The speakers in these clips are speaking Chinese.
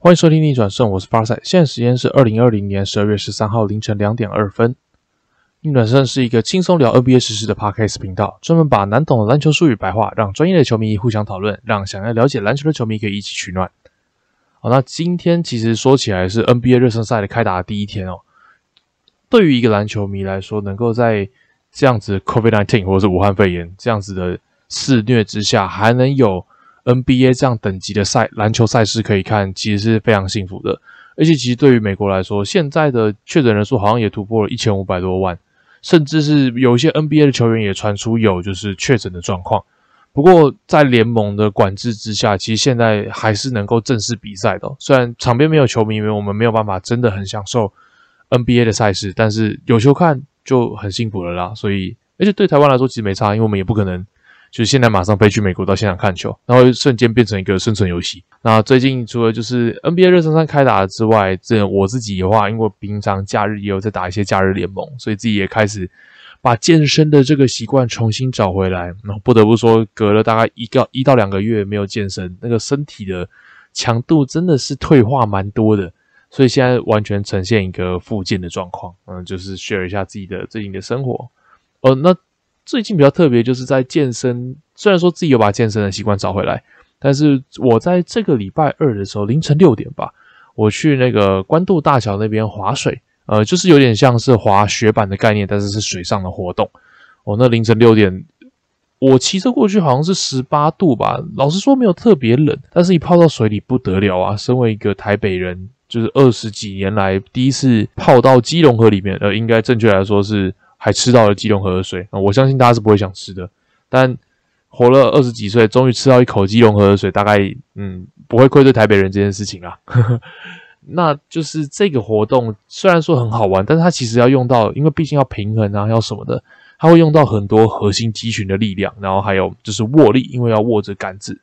欢迎收听逆转胜，我是发赛。现在时间是二零二零年十二月十三号凌晨两点二分。逆转胜是一个轻松聊 NBA 实时的 podcast 频道，专门把难懂的篮球术语白话，让专业的球迷互相讨论，让想要了解篮球的球迷可以一起取暖。好，那今天其实说起来是 NBA 热身赛的开打的第一天哦。对于一个篮球迷来说，能够在这样子 COVID-19 或者是武汉肺炎这样子的肆虐之下，还能有 NBA 这样等级的赛篮球赛事可以看，其实是非常幸福的。而且，其实对于美国来说，现在的确诊人数好像也突破了一千五百多万，甚至是有一些 NBA 的球员也传出有就是确诊的状况。不过，在联盟的管制之下，其实现在还是能够正式比赛的。虽然场边没有球迷，因为我们没有办法真的很享受 NBA 的赛事，但是有球看就很幸福了啦。所以，而且对台湾来说其实没差，因为我们也不可能。就是现在马上飞去美国到现场看球，然后瞬间变成一个生存游戏。那最近除了就是 NBA 热身赛开打之外，这我自己的话，因为平常假日也有在打一些假日联盟，所以自己也开始把健身的这个习惯重新找回来。然后不得不说，隔了大概一个一到两个月没有健身，那个身体的强度真的是退化蛮多的，所以现在完全呈现一个复健的状况。嗯，就是 share 一下自己的最近的生活。哦，那。最近比较特别，就是在健身。虽然说自己有把健身的习惯找回来，但是我在这个礼拜二的时候凌晨六点吧，我去那个关渡大桥那边划水，呃，就是有点像是滑雪板的概念，但是是水上的活动。哦，那凌晨六点，我骑车过去好像是十八度吧，老实说没有特别冷，但是一泡到水里不得了啊！身为一个台北人，就是二十几年来第一次泡到基隆河里面，呃，应该正确来说是。还吃到了基隆河的水啊！我相信大家是不会想吃的，但活了二十几岁，终于吃到一口基隆河的水，大概嗯不会愧对台北人这件事情啊。那就是这个活动虽然说很好玩，但是它其实要用到，因为毕竟要平衡啊，要什么的，它会用到很多核心肌群的力量，然后还有就是握力，因为要握着杆子，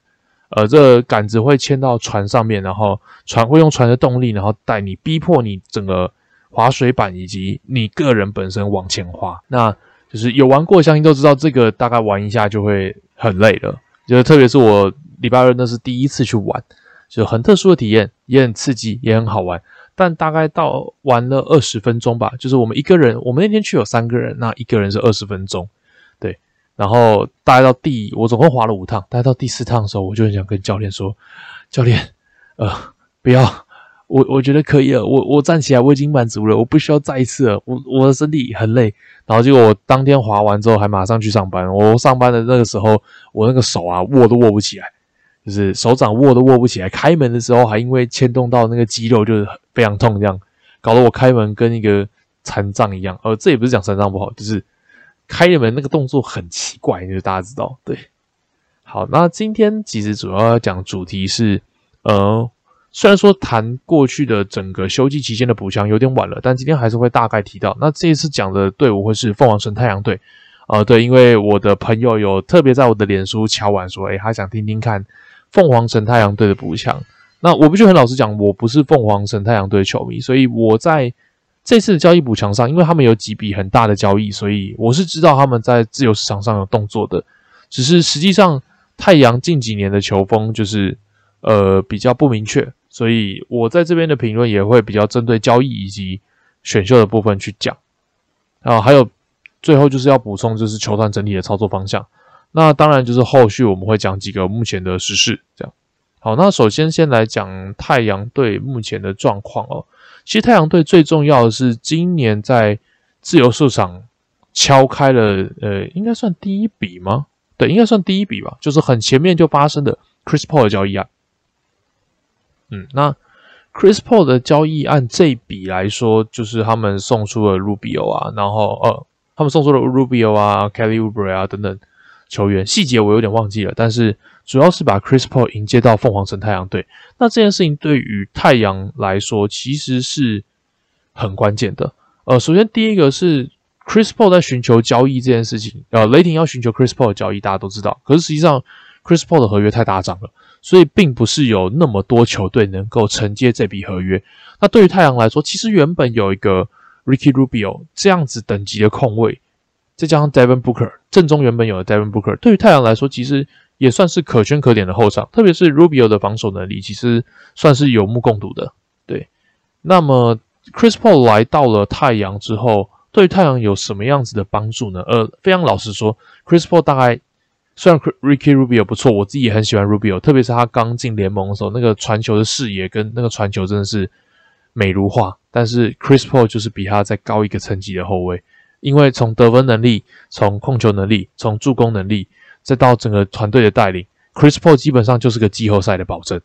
呃，这杆子会牵到船上面，然后船会用船的动力，然后带你逼迫你整个。滑水板以及你个人本身往前滑，那就是有玩过，相信都知道这个大概玩一下就会很累了。就是特别是我礼拜二那是第一次去玩，就很特殊的体验，也很刺激，也很好玩。但大概到玩了二十分钟吧，就是我们一个人，我们那天去有三个人，那一个人是二十分钟，对。然后大概到第，我总共滑了五趟，大概到第四趟的时候，我就很想跟教练说：“教练，呃，不要。”我我觉得可以了，我我站起来我已经满足了，我不需要再一次了。我我的身体很累，然后结果我当天滑完之后还马上去上班。我上班的那个时候，我那个手啊握都握不起来，就是手掌握都握不起来。开门的时候还因为牵动到那个肌肉，就是非常痛，这样搞得我开门跟一个残障一样。呃，这也不是讲残障不好，就是开门那个动作很奇怪，就是大家知道对。好，那今天其实主要要讲主题是呃。虽然说谈过去的整个休季期间的补强有点晚了，但今天还是会大概提到。那这一次讲的队伍会是凤凰城太阳队，呃，对，因为我的朋友有特别在我的脸书敲完说，诶，他想听听看凤凰城太阳队的补强。那我必须很老实讲，我不是凤凰城太阳队的球迷，所以我在这次的交易补强上，因为他们有几笔很大的交易，所以我是知道他们在自由市场上有动作的。只是实际上太阳近几年的球风就是呃比较不明确。所以我在这边的评论也会比较针对交易以及选秀的部分去讲啊，还有最后就是要补充，就是球团整体的操作方向。那当然就是后续我们会讲几个目前的时事，这样。好，那首先先来讲太阳队目前的状况哦。其实太阳队最重要的是今年在自由市场敲开了，呃，应该算第一笔吗？对，应该算第一笔吧，就是很前面就发生的 Chris Paul 的交易案。嗯，那 Chris Paul 的交易按这笔来说，就是他们送出了 Rubio 啊，然后呃，他们送出了 Rubio 啊、Kelly Oubre 啊等等球员，细节我有点忘记了，但是主要是把 Chris Paul 迎接到凤凰城太阳队。那这件事情对于太阳来说，其实是很关键的。呃，首先第一个是 Chris Paul 在寻求交易这件事情，呃，雷霆要寻求 Chris Paul 的交易，大家都知道，可是实际上 Chris Paul 的合约太大涨了。所以并不是有那么多球队能够承接这笔合约。那对于太阳来说，其实原本有一个 Ricky Rubio 这样子等级的控卫，再加上 Devin Booker 正中原本有的 Devin Booker，对于太阳来说其实也算是可圈可点的后场，特别是 Rubio 的防守能力，其实算是有目共睹的。对，那么 Chris Paul 来到了太阳之后，对于太阳有什么样子的帮助呢？呃，非常老实说，Chris Paul 大概虽然 Ricky Rubio 不错，我自己也很喜欢 Rubio，特别是他刚进联盟的时候，那个传球的视野跟那个传球真的是美如画。但是 Chris Paul 就是比他再高一个层级的后卫，因为从得分能力、从控球能力、从助攻能力。再到整个团队的带领，Chris Paul 基本上就是个季后赛的保证。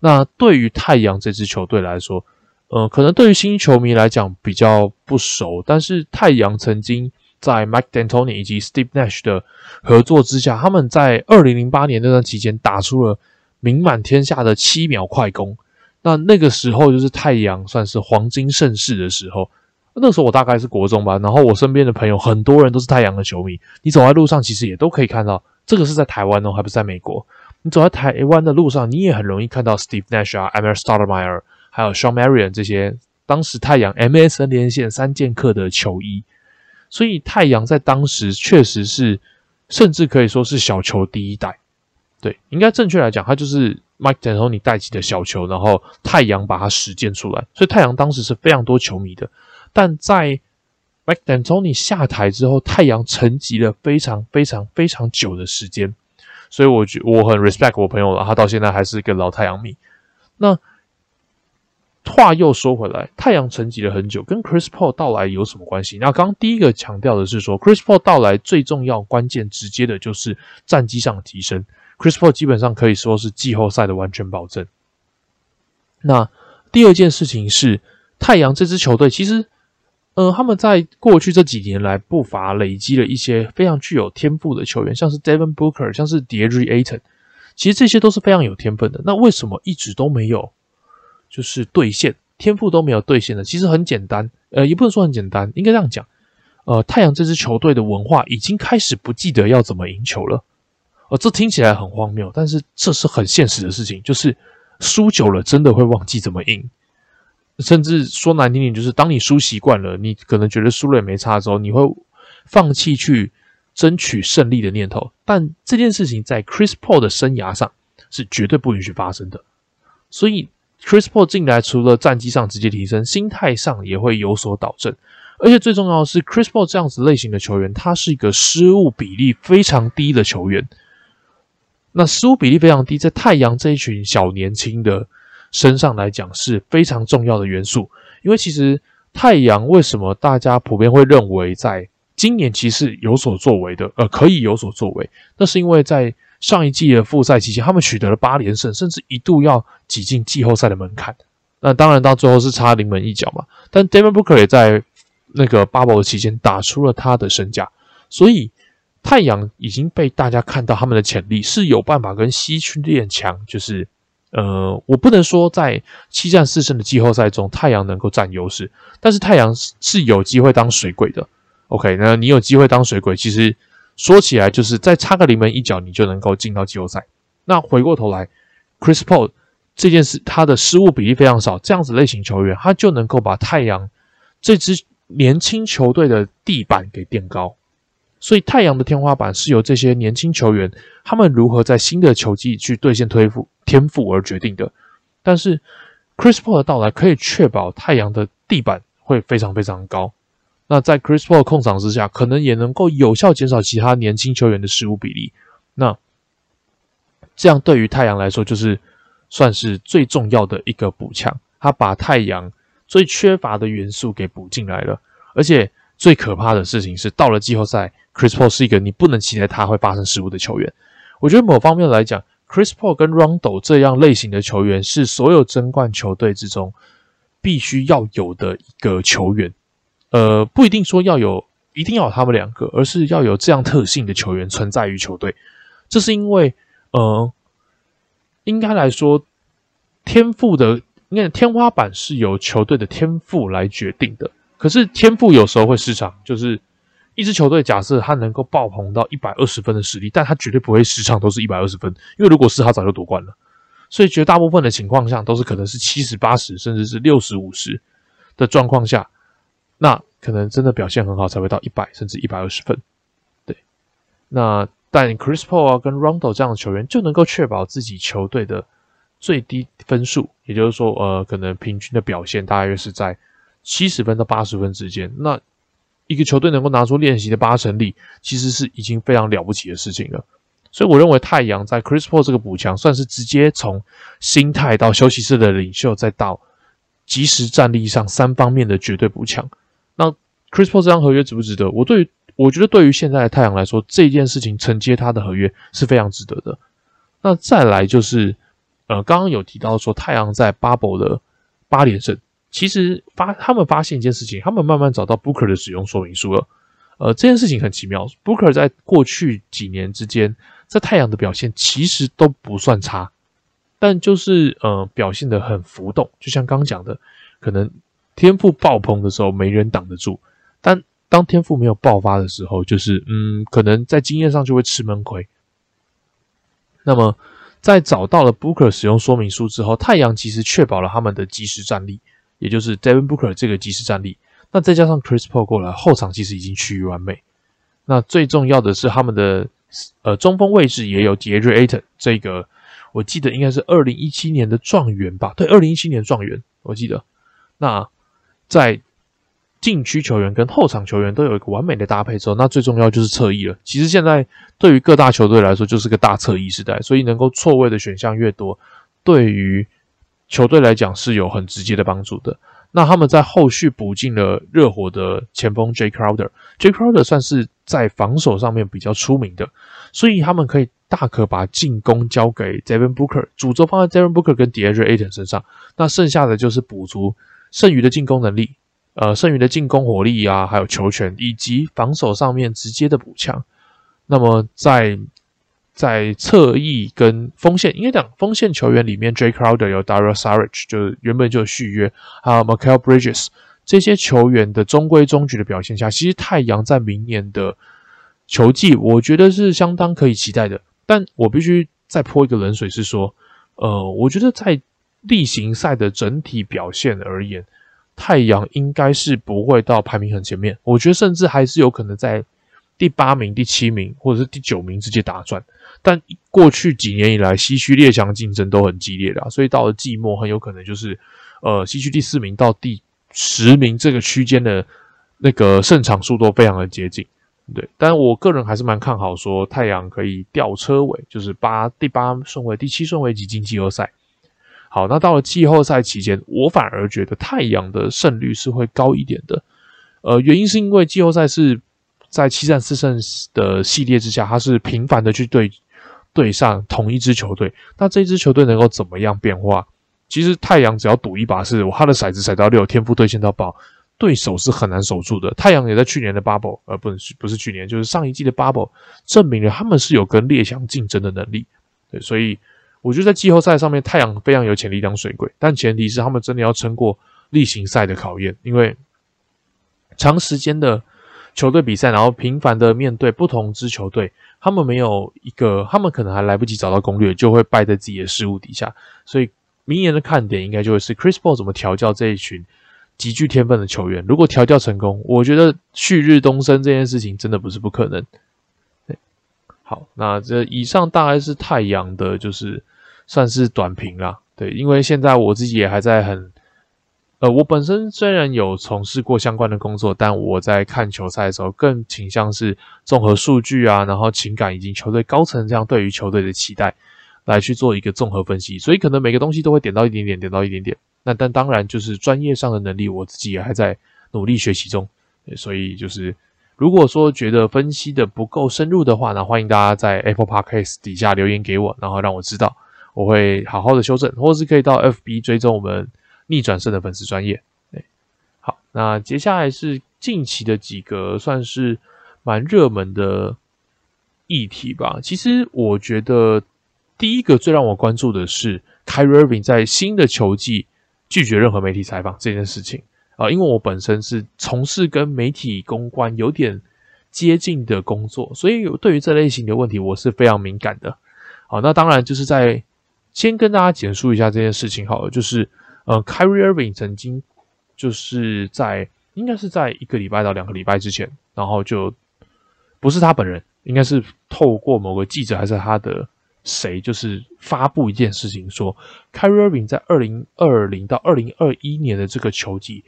那对于太阳这支球队来说，呃，可能对于新球迷来讲比较不熟，但是太阳曾经在 Mike D'Antoni 以及 Steve Nash 的合作之下，他们在二零零八年那段期间打出了名满天下的七秒快攻。那那个时候就是太阳算是黄金盛世的时候。那时候我大概是国中吧，然后我身边的朋友很多人都是太阳的球迷，你走在路上其实也都可以看到。这个是在台湾哦，还不是在美国。你走在台湾的路上，你也很容易看到 Steve Nash 啊、Amir Stoudemire，还有 Sean Marion 这些当时太阳 MSN 连线三剑客的球衣。所以太阳在当时确实是，甚至可以说是小球第一代。对，应该正确来讲，他就是 Mike D'Antoni 带起的小球，然后太阳把它实践出来。所以太阳当时是非常多球迷的，但在 Mike D'Antoni 下台之后，太阳沉寂了非常非常非常久的时间，所以我觉我很 respect 我朋友了，他到现在还是一个老太阳迷。那话又说回来，太阳沉寂了很久，跟 Chris Paul 到来有什么关系？那刚第一个强调的是说，Chris Paul 到来最重要、关键、直接的就是战绩上的提升。Chris Paul 基本上可以说是季后赛的完全保证。那第二件事情是，太阳这支球队其实。呃，他们在过去这几年来不乏累积了一些非常具有天赋的球员，像是 Devin Booker，像是 DeAndre Ayton，其实这些都是非常有天分的。那为什么一直都没有就是兑现天赋都没有兑现的？其实很简单，呃，也不能说很简单，应该这样讲。呃，太阳这支球队的文化已经开始不记得要怎么赢球了。呃，这听起来很荒谬，但是这是很现实的事情，就是输久了真的会忘记怎么赢。甚至说难听点，就是当你输习惯了，你可能觉得输了也没差的时候，你会放弃去争取胜利的念头。但这件事情在 Chris Paul 的生涯上是绝对不允许发生的。所以 Chris Paul 进来，除了战绩上直接提升，心态上也会有所导正。而且最重要的是，Chris Paul 这样子类型的球员，他是一个失误比例非常低的球员。那失误比例非常低，在太阳这一群小年轻的。身上来讲是非常重要的元素，因为其实太阳为什么大家普遍会认为在今年其实有所作为的，呃，可以有所作为，那是因为在上一季的复赛期间，他们取得了八连胜，甚至一度要挤进季后赛的门槛。那当然到最后是差临门一脚嘛。但 Devin Booker 也在那个 Bubble 期间打出了他的身价，所以太阳已经被大家看到他们的潜力是有办法跟西区练强，就是。呃，我不能说在七战四胜的季后赛中，太阳能够占优势，但是太阳是有机会当水鬼的。OK，那你有机会当水鬼，其实说起来就是再插个临门一脚，你就能够进到季后赛。那回过头来，Chris Paul 这件事，他的失误比例非常少，这样子类型球员，他就能够把太阳这支年轻球队的地板给垫高。所以太阳的天花板是由这些年轻球员，他们如何在新的球季去兑现推赋天赋而决定的。但是 Chris Paul 的到来可以确保太阳的地板会非常非常高。那在 Chris Paul 控场之下，可能也能够有效减少其他年轻球员的失误比例。那这样对于太阳来说，就是算是最重要的一个补强。他把太阳最缺乏的元素给补进来了，而且最可怕的事情是，到了季后赛。Chris Paul 是一个你不能期待他会发生失误的球员。我觉得某方面来讲，Chris Paul 跟 Rondo 这样类型的球员是所有争冠球队之中必须要有的一个球员。呃，不一定说要有，一定要有他们两个，而是要有这样特性的球员存在于球队。这是因为，呃，应该来说，天赋的，因为天花板是由球队的天赋来决定的。可是天赋有时候会失常，就是。一支球队假设他能够爆棚到一百二十分的实力，但他绝对不会时常都是一百二十分，因为如果是他早就夺冠了。所以绝大部分的情况下都是可能是七十八十，甚至是六十五十的状况下，那可能真的表现很好才会到一百甚至一百二十分。对，那但 Chris Paul 啊跟 Rondo 这样的球员就能够确保自己球队的最低分数，也就是说，呃，可能平均的表现大约是在七十分到八十分之间。那一个球队能够拿出练习的八成力，其实是已经非常了不起的事情了。所以我认为太阳在 Chris Paul 这个补强，算是直接从心态到休息室的领袖，再到即时战力上三方面的绝对补强。那 Chris Paul 这张合约值不值得？我对于我觉得对于现在的太阳来说，这件事情承接他的合约是非常值得的。那再来就是，呃，刚刚有提到说太阳在 Bubble 的八连胜，其实发他们发现一件事情，他们慢慢找到 Booker 的使用说明书了。呃，这件事情很奇妙，Booker 在过去几年之间。在太阳的表现其实都不算差，但就是呃表现的很浮动，就像刚讲的，可能天赋爆棚的时候没人挡得住，但当天赋没有爆发的时候，就是嗯可能在经验上就会吃闷亏。那么在找到了 Booker 使用说明书之后，太阳其实确保了他们的即时战力，也就是 Devin Booker 这个即时战力。那再加上 Chris Paul 过来，后场其实已经趋于完美。那最重要的是他们的。呃，中锋位置也有杰瑞·艾顿，这个我记得应该是二零一七年的状元吧？对，二零一七年状元，我记得。那在禁区球员跟后场球员都有一个完美的搭配之后，那最重要就是侧翼了。其实现在对于各大球队来说，就是个大侧翼时代，所以能够错位的选项越多，对于球队来讲是有很直接的帮助的。那他们在后续补进了热火的前锋 J Crowder，J Crowder 算是在防守上面比较出名的，所以他们可以大可把进攻交给 Devin Booker，主轴放在 Devin Booker 跟 DeAndre Ayton 身上，那剩下的就是补足剩余的进攻能力，呃，剩余的进攻火力啊，还有球权以及防守上面直接的补强。那么在在侧翼跟锋线，应该讲锋线球员里面，J Crowder 有 Dario Saric，就是原本就续约，还有 Michael Bridges 这些球员的中规中矩的表现下，其实太阳在明年的球季，我觉得是相当可以期待的。但我必须再泼一个冷水，是说，呃，我觉得在例行赛的整体表现而言，太阳应该是不会到排名很前面，我觉得甚至还是有可能在第八名、第七名或者是第九名直接打转。但过去几年以来，西区列强竞争都很激烈的，所以到了季末，很有可能就是，呃，西区第四名到第十名这个区间的那个胜场数都非常的接近，对。但我个人还是蛮看好说太阳可以吊车尾，就是八第八顺位、第七顺位挤进季后赛。好，那到了季后赛期间，我反而觉得太阳的胜率是会高一点的，呃，原因是因为季后赛是在七战四胜的系列之下，它是频繁的去对。对上同一支球队，那这支球队能够怎么样变化？其实太阳只要赌一把，是他的骰子骰到六，天赋兑现到爆，对手是很难守住的。太阳也在去年的 bubble，呃，不是不是去年，就是上一季的 bubble，证明了他们是有跟列强竞争的能力。对，所以我觉得在季后赛上面，太阳非常有潜力当水鬼，但前提是他们真的要撑过例行赛的考验，因为长时间的球队比赛，然后频繁的面对不同支球队。他们没有一个，他们可能还来不及找到攻略，就会败在自己的失误底下。所以明年的看点应该就会是 Chris Paul 怎么调教这一群极具天分的球员。如果调教成功，我觉得旭日东升这件事情真的不是不可能。好，那这以上大概是太阳的，就是算是短评啦。对，因为现在我自己也还在很。呃，我本身虽然有从事过相关的工作，但我在看球赛的时候，更倾向是综合数据啊，然后情感以及球队高层这样对于球队的期待，来去做一个综合分析。所以可能每个东西都会点到一点点，点到一点点。那但当然就是专业上的能力，我自己也还在努力学习中。所以就是如果说觉得分析的不够深入的话，那欢迎大家在 Apple Podcast 底下留言给我，然后让我知道，我会好好的修正，或是可以到 FB 追踪我们。逆转胜的粉丝专业，哎，好，那接下来是近期的几个算是蛮热门的议题吧。其实我觉得第一个最让我关注的是 Kyrie Irving 在新的球季拒绝任何媒体采访这件事情啊，因为我本身是从事跟媒体公关有点接近的工作，所以对于这类型的问题我是非常敏感的。好，那当然就是在先跟大家简述一下这件事情好了，就是。呃，Kyrie Irving 曾经就是在应该是在一个礼拜到两个礼拜之前，然后就不是他本人，应该是透过某个记者还是他的谁，就是发布一件事情，说 Kyrie Irving 在二零二零到二零二一年的这个球季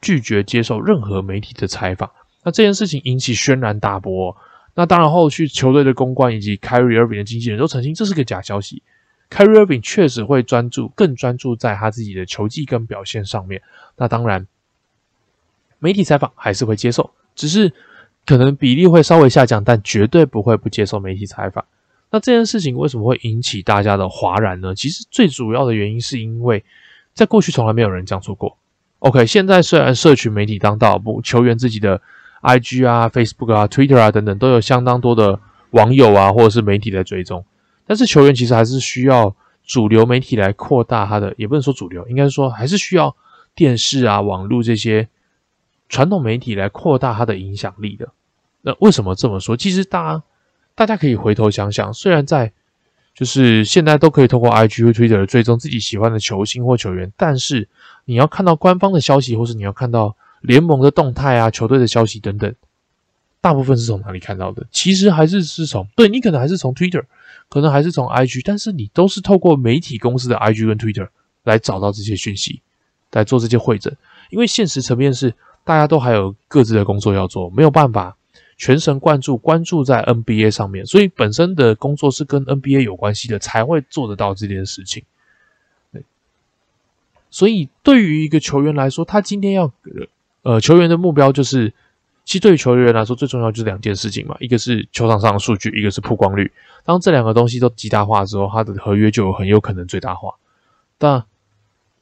拒绝接受任何媒体的采访。那这件事情引起轩然大波。那当然，后续球队的公关以及 Kyrie Irving 的经纪人都澄清这是个假消息。Kyrie Irving 确实会专注，更专注在他自己的球技跟表现上面。那当然，媒体采访还是会接受，只是可能比例会稍微下降，但绝对不会不接受媒体采访。那这件事情为什么会引起大家的哗然呢？其实最主要的原因是因为在过去从来没有人这样做过。OK，现在虽然社群媒体当道，不球员自己的。I G 啊、Facebook 啊、Twitter 啊等等，都有相当多的网友啊，或者是媒体在追踪。但是球员其实还是需要主流媒体来扩大他的，也不能说主流，应该说还是需要电视啊、网络这些传统媒体来扩大他的影响力的。那为什么这么说？其实大家大家可以回头想想，虽然在就是现在都可以通过 I G 或 Twitter 追踪自己喜欢的球星或球员，但是你要看到官方的消息，或是你要看到。联盟的动态啊，球队的消息等等，大部分是从哪里看到的？其实还是是从对你可能还是从 Twitter，可能还是从 IG，但是你都是透过媒体公司的 IG 跟 Twitter 来找到这些讯息，来做这些会诊。因为现实层面是大家都还有各自的工作要做，没有办法全神贯注关注在 NBA 上面，所以本身的工作是跟 NBA 有关系的，才会做得到这件事情。所以对于一个球员来说，他今天要。呃，球员的目标就是，其实对于球员来说，最重要就是两件事情嘛，一个是球场上的数据，一个是曝光率。当这两个东西都极大化之后，他的合约就很有可能最大化。但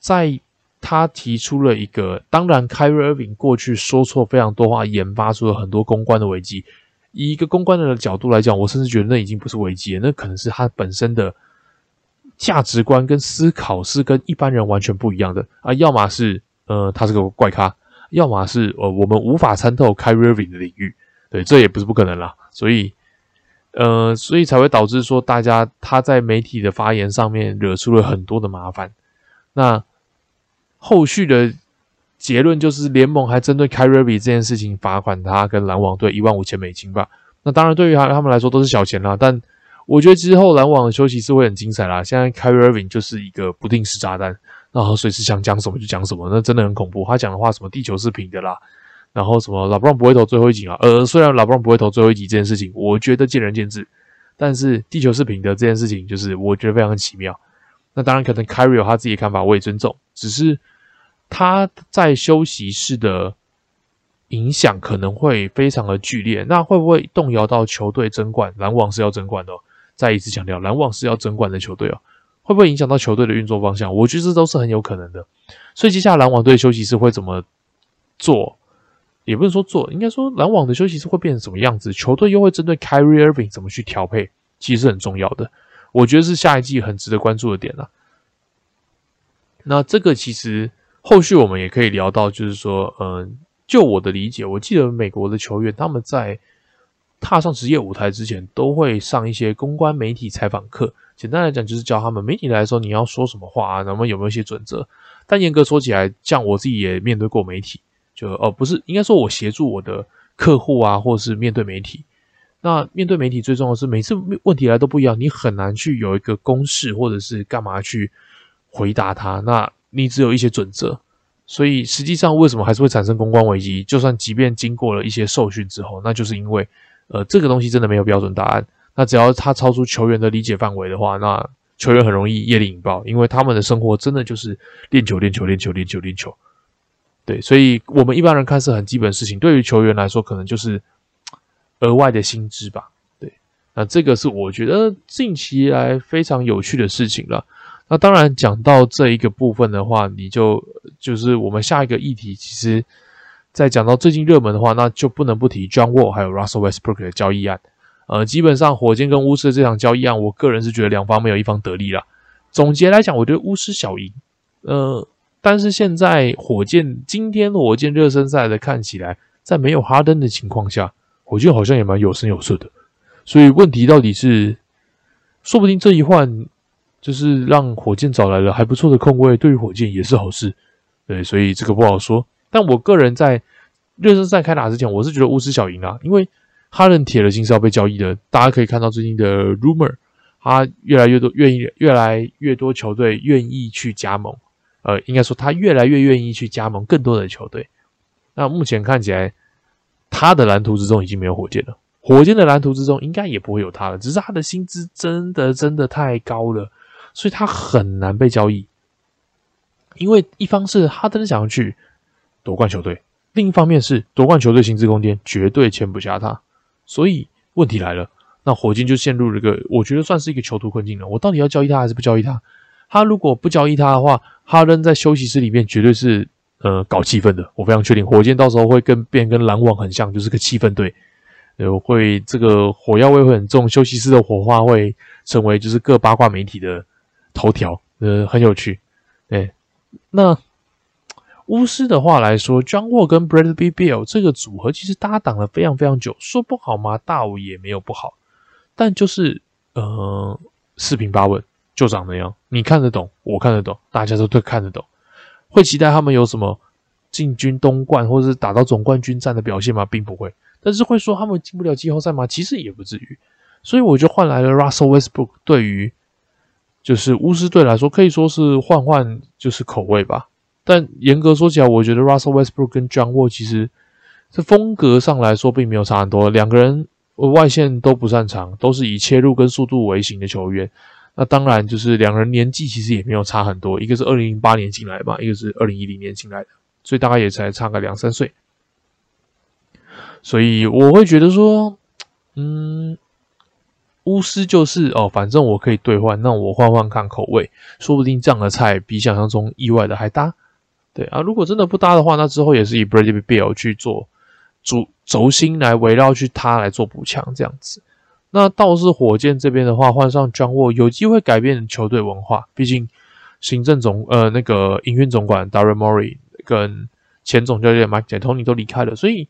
在他提出了一个，当然 k y r i Irving 过去说错非常多话，研发出了很多公关的危机。以一个公关的角度来讲，我甚至觉得那已经不是危机了，那可能是他本身的价值观跟思考是跟一般人完全不一样的啊。要么是呃，他是个怪咖。要么是呃，我们无法参透 Kyrie 的领域，对，这也不是不可能啦。所以，呃，所以才会导致说，大家他在媒体的发言上面惹出了很多的麻烦。那后续的结论就是，联盟还针对 Kyrie 这件事情罚款他跟篮网队一万五千美金吧。那当然，对于他他们来说都是小钱啦。但我觉得之后篮网的休息是会很精彩啦。现在 Kyrie 就是一个不定时炸弹。然后随时想讲什么就讲什么，那真的很恐怖。他讲的话什么地球是平的啦，然后什么老布朗不会投最后一集啊？呃，虽然老布朗不会投最后一集这件事情，我觉得见仁见智。但是地球是平的这件事情，就是我觉得非常奇妙。那当然可能 Carry 有他自己的看法，我也尊重。只是他在休息室的影响可能会非常的剧烈，那会不会动摇到球队争冠？篮网是要争冠的，再一次强调，篮网是要争冠的球队哦。会不会影响到球队的运作方向？我觉得这都是很有可能的。所以接下来篮网队休息室会怎么做？也不能说做，应该说篮网的休息室会变成什么样子？球队又会针对 Kyrie Irving 怎么去调配？其实很重要的。我觉得是下一季很值得关注的点了。那这个其实后续我们也可以聊到，就是说，嗯，就我的理解，我记得美国的球员他们在踏上职业舞台之前，都会上一些公关媒体采访课。简单来讲，就是教他们媒体来说，你要说什么话啊？然后有没有一些准则？但严格说起来，像我自己也面对过媒体，就哦，不是，应该说我协助我的客户啊，或者是面对媒体。那面对媒体最重要的是，每次问题来都不一样，你很难去有一个公式，或者是干嘛去回答他。那你只有一些准则，所以实际上为什么还是会产生公关危机？就算即便经过了一些受训之后，那就是因为呃，这个东西真的没有标准答案。那只要他超出球员的理解范围的话，那球员很容易夜里引爆，因为他们的生活真的就是练球、练球、练球、练球、练球。对，所以我们一般人看是很基本事情，对于球员来说，可能就是额外的薪资吧。对，那这个是我觉得近期来非常有趣的事情了。那当然讲到这一个部分的话，你就就是我们下一个议题，其实在讲到最近热门的话，那就不能不提 John Wall 还有 Russell Westbrook 的交易案。呃，基本上火箭跟巫师的这场交易案，我个人是觉得两方没有一方得利了。总结来讲，我觉得巫师小赢。呃，但是现在火箭今天火箭热身赛的看起来，在没有哈登的情况下，火箭好像也蛮有声有色的。所以问题到底是，说不定这一换就是让火箭找来了还不错的控卫，对于火箭也是好事。对，所以这个不好说。但我个人在热身赛开打之前，我是觉得巫师小赢啊，因为。哈登铁了心是要被交易的。大家可以看到最近的 rumor，他越来越多愿意，越来越多球队愿意去加盟。呃，应该说他越来越愿意去加盟更多的球队。那目前看起来，他的蓝图之中已经没有火箭了。火箭的蓝图之中应该也不会有他了，只是他的薪资真的真的太高了，所以他很难被交易。因为一方是哈登想要去夺冠球队，另一方面是夺冠球队薪资空间绝对签不下他，所以问题来了，那火箭就陷入了一个我觉得算是一个囚徒困境了。我到底要交易他还是不交易他？他如果不交易他的话，哈登在休息室里面绝对是呃搞气氛的。我非常确定，火箭到时候会跟变跟篮网很像，就是个气氛队。呃，会这个火药味会很重，休息室的火花会成为就是各八卦媒体的头条。呃，很有趣。哎，那巫师的话来说，John Wall 跟 Bradley Beal 这个组合其实搭档了非常非常久，说不好吗？大五也没有不好，但就是呃四平八稳。就长那样，你看得懂，我看得懂，大家都都看得懂。会期待他们有什么进军东冠或者是打到总冠军战的表现吗？并不会。但是会说他们进不了季后赛吗？其实也不至于。所以我就换来了 Russell Westbrook。对于就是巫师队来说，可以说是换换就是口味吧。但严格说起来，我觉得 Russell Westbrook 跟 John Wall 其实这风格上来说并没有差很多。两个人外线都不擅长，都是以切入跟速度为型的球员。那当然，就是两人年纪其实也没有差很多，一个是二零零八年进来嘛，一个是二零一零年进来的，所以大概也才差个两三岁。所以我会觉得说，嗯，巫师就是哦，反正我可以兑换，那我换换看口味，说不定这样的菜比想象中意外的还搭。对啊，如果真的不搭的话，那之后也是以 Bradley Beal 去做主轴心来围绕去他来做补强这样子。那倒是火箭这边的话，换上 John Wall 有机会改变球队文化。毕竟行政总呃那个营运总管 Daryl Morey 跟前总教练 Mike D'Antoni 都离开了，所以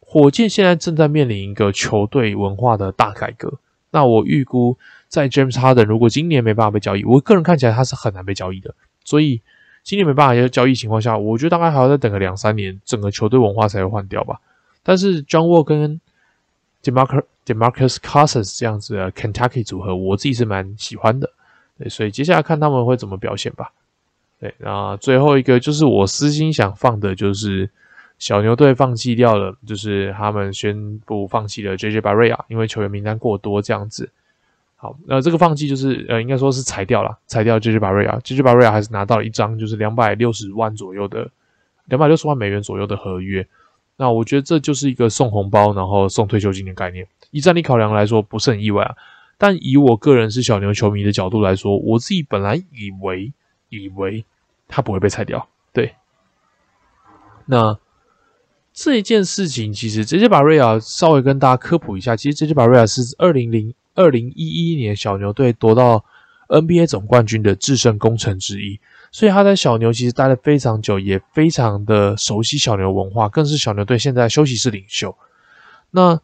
火箭现在正在面临一个球队文化的大改革。那我预估，在 James Harden 如果今年没办法被交易，我个人看起来他是很难被交易的。所以今年没办法要交易情况下，我觉得大概还要再等个两三年，整个球队文化才会换掉吧。但是 John Wall 跟 Demarcus Demarcus Cousins 这样子的 Kentucky 组合，我自己是蛮喜欢的。对，所以接下来看他们会怎么表现吧。对，那最后一个就是我私心想放的，就是小牛队放弃掉了，就是他们宣布放弃了 JJ Barea，因为球员名单过多这样子。好，那这个放弃就是呃，应该说是裁掉了，裁掉 JJ Barea，JJ Barea 还是拿到了一张就是两百六十万左右的两百六十万美元左右的合约。那我觉得这就是一个送红包，然后送退休金的概念。以战力考量来说，不是很意外啊。但以我个人是小牛球迷的角度来说，我自己本来以为以为他不会被裁掉。对，那这一件事情其实 J J 巴瑞亚稍微跟大家科普一下，其实 J J 巴瑞亚是二零零二零一一年小牛队夺到 N B A 总冠军的制胜功臣之一。所以他在小牛其实待了非常久，也非常的熟悉小牛文化，更是小牛队现在休息室领袖。那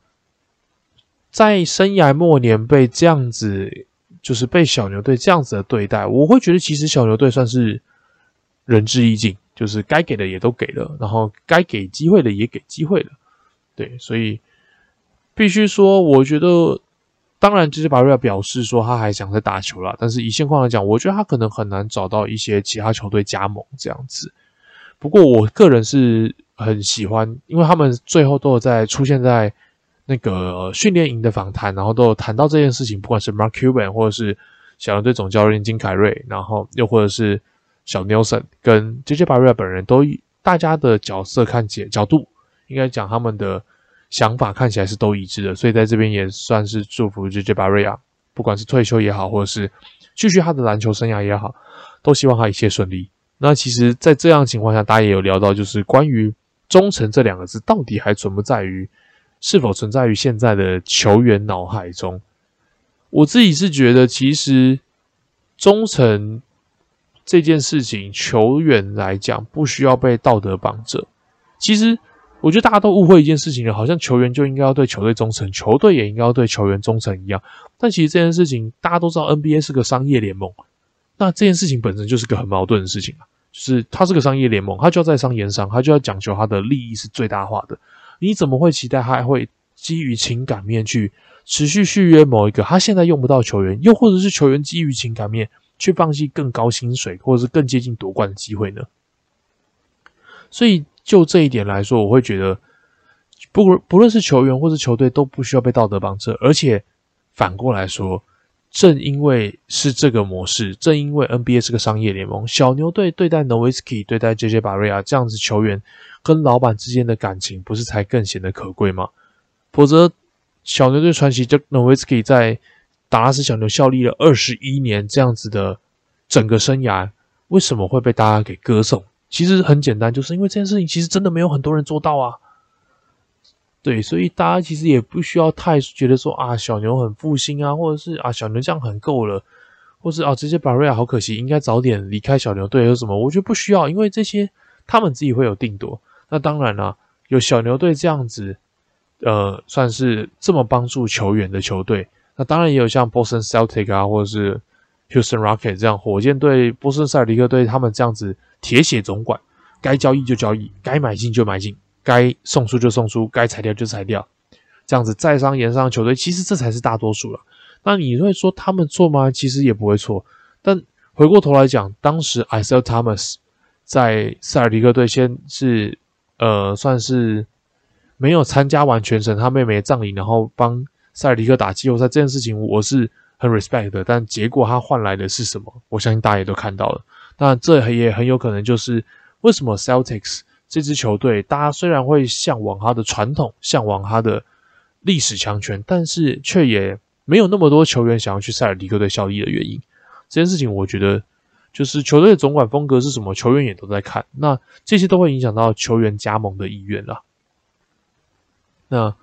在生涯末年被这样子，就是被小牛队这样子的对待，我会觉得其实小牛队算是仁至义尽，就是该给的也都给了，然后该给机会的也给机会了。对，所以必须说，我觉得。当然，就是巴瑞尔表示说他还想再打球了，但是以现况来讲，我觉得他可能很难找到一些其他球队加盟这样子。不过我个人是很喜欢，因为他们最后都有在出现在那个训练营的访谈，然后都有谈到这件事情，不管是 Mark Cuban 或者是小牛队总教练金凯瑞，然后又或者是小 Nelson 跟 JJ 巴瑞亚本人都大家的角色看解角度，应该讲他们的。想法看起来是都一致的，所以在这边也算是祝福 JJ 巴瑞亚，不管是退休也好，或者是继续他的篮球生涯也好，都希望他一切顺利。那其实，在这样情况下，大家也有聊到，就是关于忠诚这两个字，到底还存不在于是否存在于现在的球员脑海中？我自己是觉得，其实忠诚这件事情，球员来讲不需要被道德绑着，其实。我觉得大家都误会一件事情了，好像球员就应该要对球队忠诚，球队也应该要对球员忠诚一样。但其实这件事情大家都知道，NBA 是个商业联盟，那这件事情本身就是个很矛盾的事情啊。就是它是个商业联盟，它就要在商言商，它就要讲求它的利益是最大化的。你怎么会期待它会基于情感面去持续续约某一个他现在用不到球员，又或者是球员基于情感面去放弃更高薪水或者是更接近夺冠的机会呢？所以就这一点来说，我会觉得不不论是球员或是球队都不需要被道德绑车，而且反过来说。正因为是这个模式，正因为 NBA 是个商业联盟，小牛队对待 Nowitzki、对待 JJ 巴瑞亚这样子球员，跟老板之间的感情不是才更显得可贵吗？否则，小牛队传奇就 Nowitzki 在达拉斯小牛效力了二十一年这样子的整个生涯，为什么会被大家给歌颂？其实很简单，就是因为这件事情其实真的没有很多人做到啊。对，所以大家其实也不需要太觉得说啊，小牛很负心啊，或者是啊，小牛这样很够了，或是啊，这些巴瑞亚好可惜，应该早点离开小牛队，有什么？我觉得不需要，因为这些他们自己会有定夺。那当然了，有小牛队这样子，呃，算是这么帮助球员的球队，那当然也有像波士顿 Celtic 啊，或者是 Houston Rocket 这样火箭队、波士顿塞尔迪克队，他们这样子铁血总管，该交易就交易，该买进就买进。该送出就送出，该裁掉就裁掉，这样子在商言商球队，其实这才是大多数了。那你会说他们错吗？其实也不会错。但回过头来讲，当时 Isaiah Thomas 在塞尔迪克队先是呃算是没有参加完全程，他妹妹的葬礼，然后帮塞尔迪克打季后赛这件事情，我是很 respect。但结果他换来的是什么？我相信大家也都看到了。那这也很有可能就是为什么 Celtics。这支球队，大家虽然会向往他的传统，向往他的历史强权，但是却也没有那么多球员想要去塞尔迪克队效力的原因。这件事情，我觉得就是球队的总管风格是什么，球员也都在看。那这些都会影响到球员加盟的意愿啦。那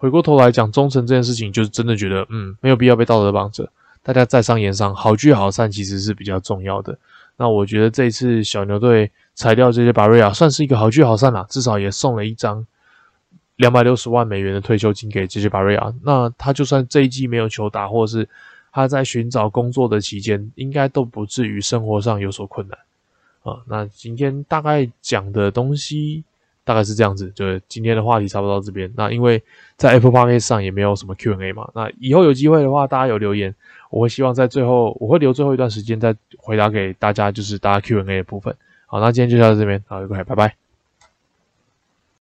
回过头来讲忠诚这件事情，就是真的觉得，嗯，没有必要被道德绑着。大家在商言商，好聚好散，其实是比较重要的。那我觉得这一次小牛队。裁掉这些巴瑞亚算是一个好聚好散啦，至少也送了一张两百六十万美元的退休金给这些巴瑞亚。那他就算这一季没有球打，或者是他在寻找工作的期间，应该都不至于生活上有所困难啊。那今天大概讲的东西大概是这样子，就是今天的话题差不多到这边。那因为在 Apple Podcast 上也没有什么 Q&A 嘛，那以后有机会的话，大家有留言，我会希望在最后我会留最后一段时间再回答给大家，就是大家 Q&A 的部分。好，那今天就到这边，好，各位，拜拜。